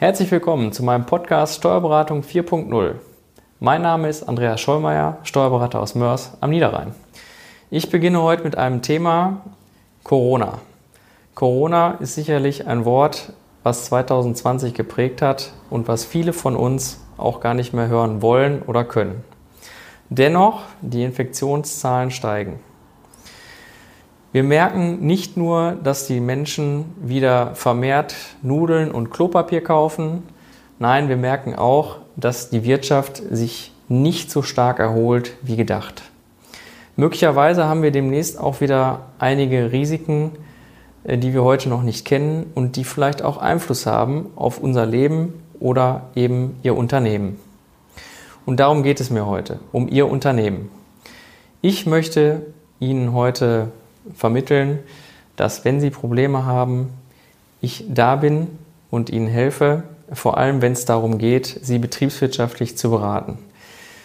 Herzlich willkommen zu meinem Podcast Steuerberatung 4.0. Mein Name ist Andreas Schollmeier, Steuerberater aus Mörs am Niederrhein. Ich beginne heute mit einem Thema Corona. Corona ist sicherlich ein Wort, was 2020 geprägt hat und was viele von uns auch gar nicht mehr hören wollen oder können. Dennoch, die Infektionszahlen steigen. Wir merken nicht nur, dass die Menschen wieder vermehrt Nudeln und Klopapier kaufen, nein, wir merken auch, dass die Wirtschaft sich nicht so stark erholt wie gedacht. Möglicherweise haben wir demnächst auch wieder einige Risiken, äh, die wir heute noch nicht kennen und die vielleicht auch Einfluss haben auf unser Leben oder eben Ihr Unternehmen. Und darum geht es mir heute, um Ihr Unternehmen. Ich möchte Ihnen heute vermitteln, dass wenn Sie Probleme haben, ich da bin und Ihnen helfe, vor allem wenn es darum geht, Sie betriebswirtschaftlich zu beraten.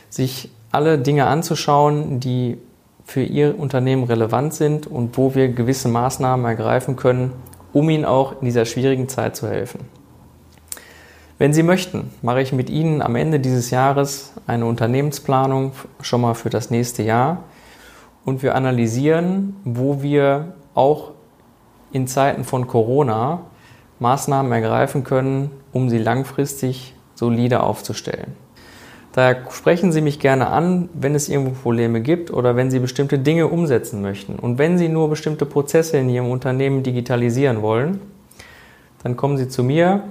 Sich alle Dinge anzuschauen, die für Ihr Unternehmen relevant sind und wo wir gewisse Maßnahmen ergreifen können, um Ihnen auch in dieser schwierigen Zeit zu helfen. Wenn Sie möchten, mache ich mit Ihnen am Ende dieses Jahres eine Unternehmensplanung schon mal für das nächste Jahr und wir analysieren, wo wir auch in Zeiten von Corona Maßnahmen ergreifen können, um sie langfristig solide aufzustellen. Daher sprechen Sie mich gerne an, wenn es irgendwo Probleme gibt oder wenn Sie bestimmte Dinge umsetzen möchten. Und wenn Sie nur bestimmte Prozesse in Ihrem Unternehmen digitalisieren wollen, dann kommen Sie zu mir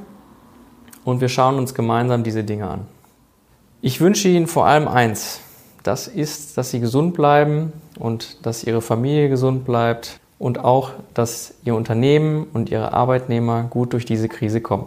und wir schauen uns gemeinsam diese Dinge an. Ich wünsche Ihnen vor allem eins. Das ist, dass Sie gesund bleiben und dass Ihre Familie gesund bleibt und auch, dass Ihr Unternehmen und Ihre Arbeitnehmer gut durch diese Krise kommen.